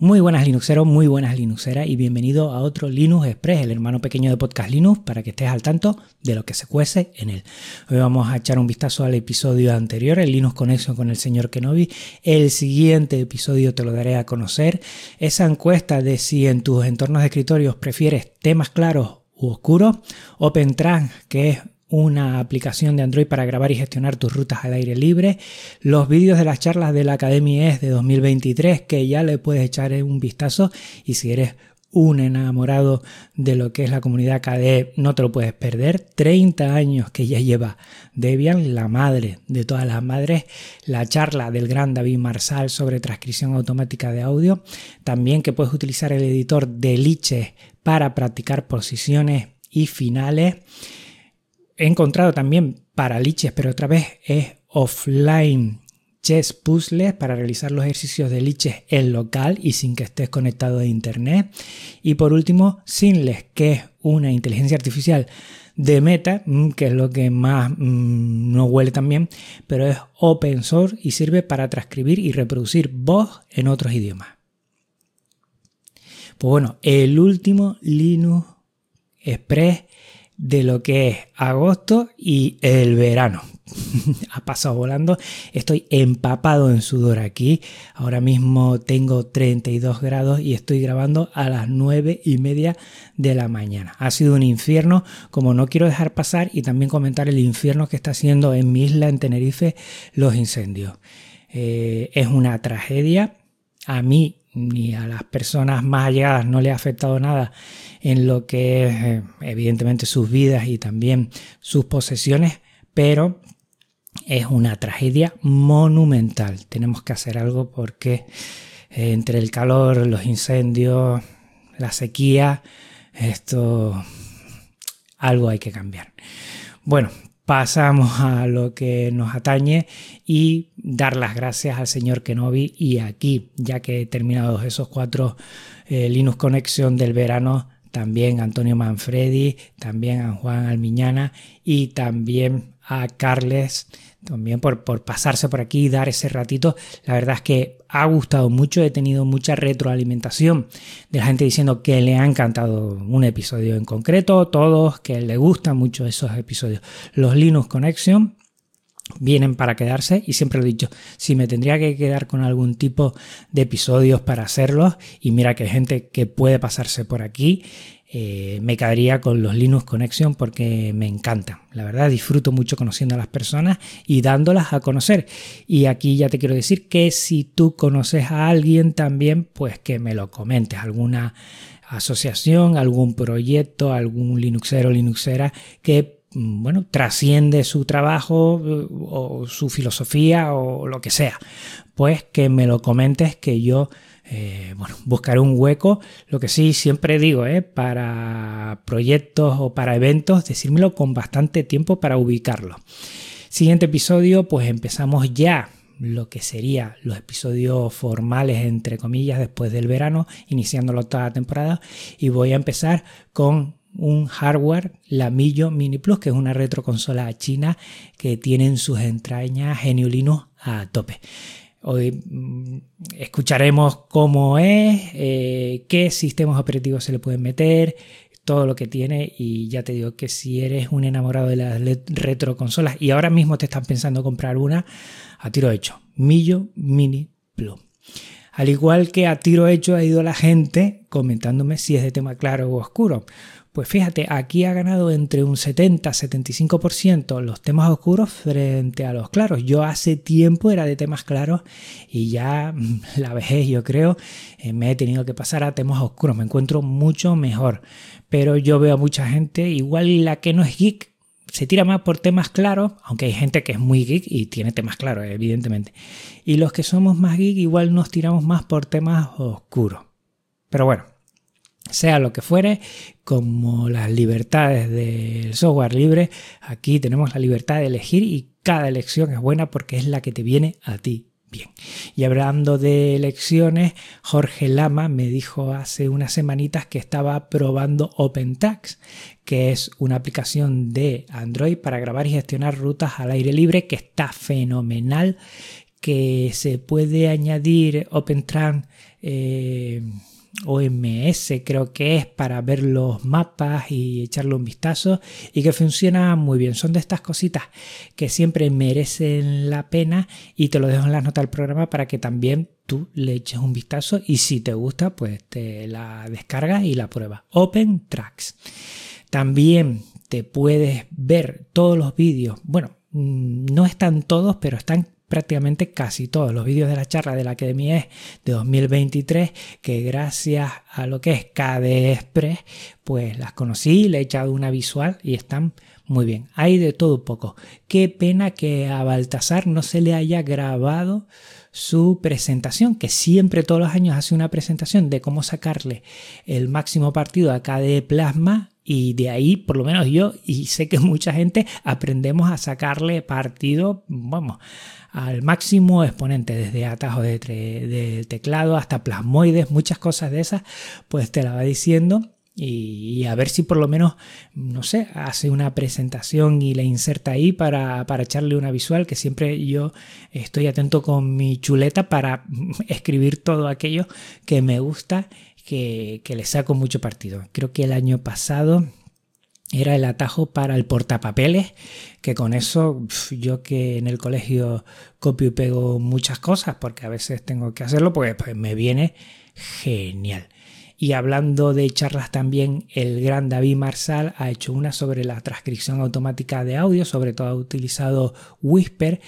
Muy buenas Linuxeros, muy buenas Linuxeras y bienvenido a otro Linux Express, el hermano pequeño de Podcast Linux, para que estés al tanto de lo que se cuece en él. Hoy vamos a echar un vistazo al episodio anterior, el Linux Connection con el señor Kenobi. El siguiente episodio te lo daré a conocer. Esa encuesta de si en tus entornos de escritorios prefieres temas claros u oscuros, OpenTrans, que es una aplicación de Android para grabar y gestionar tus rutas al aire libre, los vídeos de las charlas de la Academia ES de 2023 que ya le puedes echar un vistazo. Y si eres un enamorado de lo que es la comunidad KDE, no te lo puedes perder. 30 años que ya lleva Debian, la madre de todas las madres, la charla del gran David Marsal sobre transcripción automática de audio, también que puedes utilizar el editor de Liche para practicar posiciones y finales he encontrado también paraliches, pero otra vez es offline chess puzzles para realizar los ejercicios de liches en local y sin que estés conectado a internet. Y por último, Sinless, que es una inteligencia artificial de Meta, mm, que es lo que más mm, no huele tan bien, pero es open source y sirve para transcribir y reproducir voz en otros idiomas. Pues bueno, el último Linux Express de lo que es agosto y el verano. ha pasado volando. Estoy empapado en sudor aquí. Ahora mismo tengo 32 grados y estoy grabando a las 9 y media de la mañana. Ha sido un infierno, como no quiero dejar pasar y también comentar el infierno que está haciendo en mi isla, en Tenerife, los incendios. Eh, es una tragedia. A mí ni a las personas más allegadas no le ha afectado nada en lo que es eh, evidentemente sus vidas y también sus posesiones, pero es una tragedia monumental. Tenemos que hacer algo porque eh, entre el calor, los incendios, la sequía, esto algo hay que cambiar. Bueno, pasamos a lo que nos atañe y dar las gracias al señor Kenobi y aquí, ya que he terminado esos cuatro eh, Linux Connection del verano, también Antonio Manfredi, también a Juan Almiñana y también a Carles también por, por, pasarse por aquí y dar ese ratito. La verdad es que ha gustado mucho, he tenido mucha retroalimentación de la gente diciendo que le ha encantado un episodio en concreto, todos, que le gustan mucho esos episodios. Los Linux Connection vienen para quedarse y siempre lo he dicho, si me tendría que quedar con algún tipo de episodios para hacerlos y mira que hay gente que puede pasarse por aquí, eh, me quedaría con los Linux Connection porque me encantan. La verdad, disfruto mucho conociendo a las personas y dándolas a conocer. Y aquí ya te quiero decir que si tú conoces a alguien también, pues que me lo comentes, alguna asociación, algún proyecto, algún Linuxero, Linuxera que bueno, trasciende su trabajo eh, o su filosofía o lo que sea, pues que me lo comentes que yo eh, bueno, buscaré un hueco. Lo que sí siempre digo, eh, para proyectos o para eventos, decírmelo con bastante tiempo para ubicarlo. Siguiente episodio, pues empezamos ya lo que sería los episodios formales, entre comillas, después del verano, iniciándolo toda la temporada. Y voy a empezar con un hardware, la Millo Mini Plus, que es una retroconsola china que tiene en sus entrañas Geniulino a tope. Hoy mm, escucharemos cómo es, eh, qué sistemas operativos se le pueden meter, todo lo que tiene y ya te digo que si eres un enamorado de las retroconsolas y ahora mismo te están pensando comprar una, a tiro hecho, Millo Mini Plus. Al igual que a tiro hecho ha ido la gente comentándome si es de tema claro o oscuro. Pues fíjate, aquí ha ganado entre un 70-75% los temas oscuros frente a los claros. Yo hace tiempo era de temas claros y ya mm, la vejez, yo creo, eh, me he tenido que pasar a temas oscuros. Me encuentro mucho mejor. Pero yo veo a mucha gente, igual la que no es geek, se tira más por temas claros, aunque hay gente que es muy geek y tiene temas claros, evidentemente. Y los que somos más geek igual nos tiramos más por temas oscuros. Pero bueno, sea lo que fuere, como las libertades del software libre, aquí tenemos la libertad de elegir y cada elección es buena porque es la que te viene a ti bien. Y hablando de elecciones, Jorge Lama me dijo hace unas semanitas que estaba probando OpenTax, que es una aplicación de Android para grabar y gestionar rutas al aire libre que está fenomenal, que se puede añadir OpenTran eh, OMS creo que es para ver los mapas y echarle un vistazo y que funciona muy bien. Son de estas cositas que siempre merecen la pena y te lo dejo en las notas del programa para que también tú le eches un vistazo y si te gusta pues te la descargas y la pruebas. Open Tracks. También te puedes ver todos los vídeos. Bueno, mm, no están todos, pero están prácticamente casi todos los vídeos de la charla de la Academia es de 2023 que gracias a lo que es KD Express pues las conocí, le he echado una visual y están muy bien. Hay de todo un poco. Qué pena que a Baltasar no se le haya grabado su presentación, que siempre todos los años hace una presentación de cómo sacarle el máximo partido a KDE Plasma y de ahí, por lo menos yo y sé que mucha gente, aprendemos a sacarle partido, vamos, al máximo exponente, desde atajos de, teclado hasta plasmoides, muchas cosas de esas, pues te la va diciendo y, a ver si por lo menos, no sé, hace una presentación y la inserta ahí para, para, echarle una visual, que siempre yo estoy atento con mi chuleta para escribir todo aquello que me gusta, que, que le saco mucho partido. Creo que el año pasado era el atajo para el portapapeles, que con eso yo que en el colegio copio y pego muchas cosas, porque a veces tengo que hacerlo, pues, pues me viene genial. Y hablando de charlas también, el gran David Marsal ha hecho una sobre la transcripción automática de audio, sobre todo ha utilizado Whisper,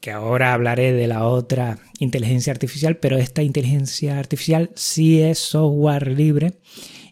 que ahora hablaré de la otra inteligencia artificial, pero esta inteligencia artificial sí es software libre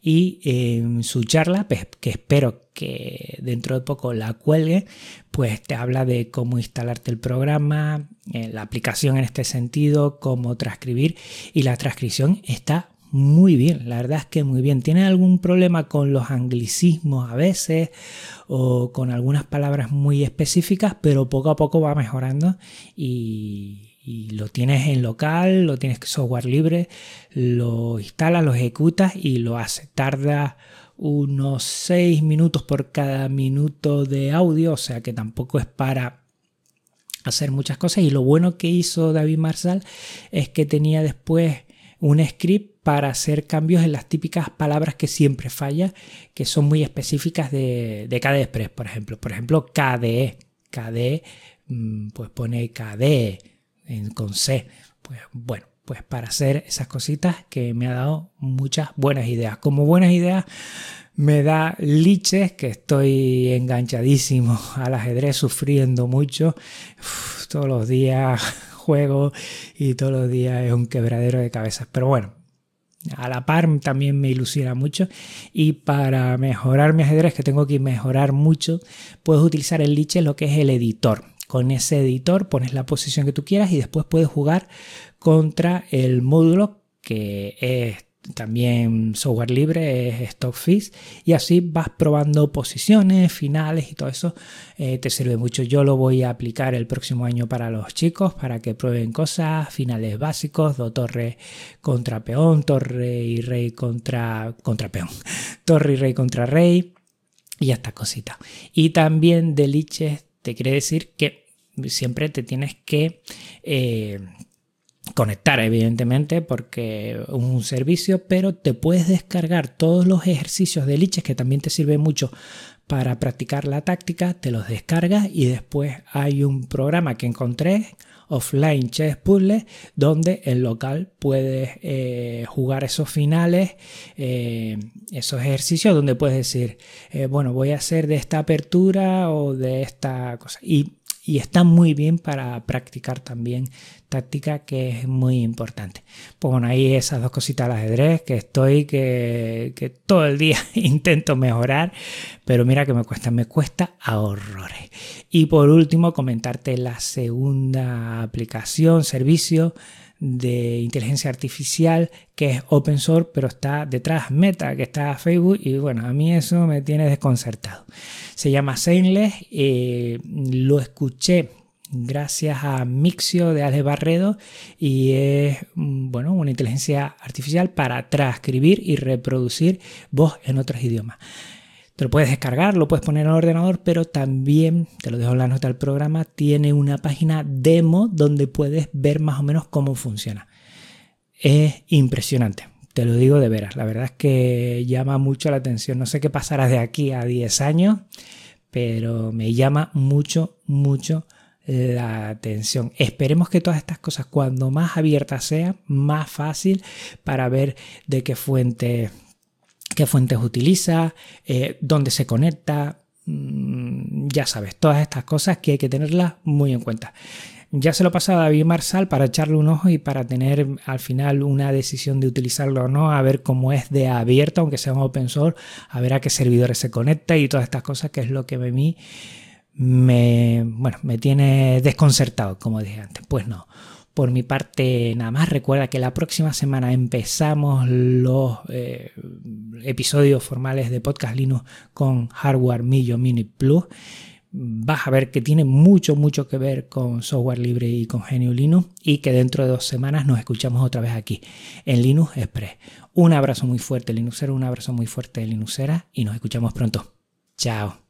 y en su charla, pues, que espero que dentro de poco la cuelgue, pues te habla de cómo instalarte el programa, eh, la aplicación en este sentido, cómo transcribir y la transcripción está muy bien, la verdad es que muy bien. Tiene algún problema con los anglicismos a veces o con algunas palabras muy específicas, pero poco a poco va mejorando y, lo tienes en local, lo tienes software libre, lo instalas, lo ejecutas y lo hace. Tarda unos 6 minutos por cada minuto de audio, o sea que tampoco es para hacer muchas cosas. Y lo bueno que hizo David Marsal es que tenía después un script para hacer cambios en las típicas palabras que siempre falla, que son muy específicas de, de KDE Express, por ejemplo. Por ejemplo, KDE. KDE, mm, pues pone KDE con C. Pues bueno, pues para hacer esas cositas que me ha dado muchas buenas ideas. Como buenas ideas me da liches, que estoy enganchadísimo al ajedrez, sufriendo mucho. todos los días juego y todos los días es un quebradero de cabezas. Pero bueno, a la par también me ilusiona mucho y para mejorar mi ajedrez que tengo que mejorar mucho puedes utilizar el liche lo que es el editor con ese editor pones la posición que tú quieras y después puedes jugar contra el módulo que es también software libre, es Stockfish y así vas probando posiciones, finales y todo eso eh, te sirve mucho. Yo lo voy a aplicar el próximo año para los chicos para que prueben cosas, finales básicos, do torre contra peón, torre y rey contra, contra peón, torre y rey contra rey y esta cosita. Y también de liches te quiere decir que siempre te tienes que eh, conectar, evidentemente, porque es un servicio, pero te puedes descargar todos los ejercicios de liches que también te sirve mucho para practicar la táctica, te los descargas y después hay un programa que encontré offline chess puzzle donde en local puedes eh, jugar esos finales eh, esos ejercicios donde puedes decir eh, bueno voy a hacer de esta apertura o de esta cosa y y está muy bien para practicar también táctica que es muy importante. Pues ahí esas dos cositas al ajedrez que estoy, que, que todo el día intento mejorar, pero mira que me cuesta, me cuesta a horrores. Y por último, comentarte la segunda aplicación, servicio de inteligencia artificial que es open source, pero está detrás Meta, que está Facebook, y bueno, a mí eso me tiene desconcertado. Se llama Sainless, eh, lo escuché gracias a Mixio de Alex Barredo y es mm, bueno, una inteligencia artificial para transcribir y reproducir voz en otros idiomas. Te lo puedes descargar, lo puedes poner en el ordenador, pero también, te lo dejo en la nota del programa, tiene una página demo donde puedes ver más o menos cómo funciona. es impresionante. Te lo digo de veras, la verdad es que llama mucho la atención. No sé qué pasará de aquí a 10 años, pero me llama mucho, mucho la atención. Esperemos que todas estas cosas, cuando más abiertas sean, más fácil para ver de qué fuente qué fuentes utiliza, eh, dónde se conecta, mm, ya sabes, todas estas cosas que hay que tenerlas muy en cuenta. Ya se lo he pasado a David Marsal para echarle un ojo y para tener al final una decisión de utilizarlo o no, a ver cómo es de abierto, aunque sea un open source, a ver a qué servidores se conecta y todas estas cosas, que es lo que a mí me, bueno, me tiene desconcertado, como dije antes. Pues no. Por mi parte, nada más recuerda que la próxima semana empezamos los eh, episodios formales de Podcast Linux con Hardware Millo Mini Plus vas a ver que tiene mucho, mucho que ver con software libre y con Genio Linux y que dentro de dos semanas nos escuchamos otra vez aquí en Linux Express. Un abrazo muy fuerte Linuxero, un abrazo muy fuerte Linuxera y nos escuchamos pronto. Chao.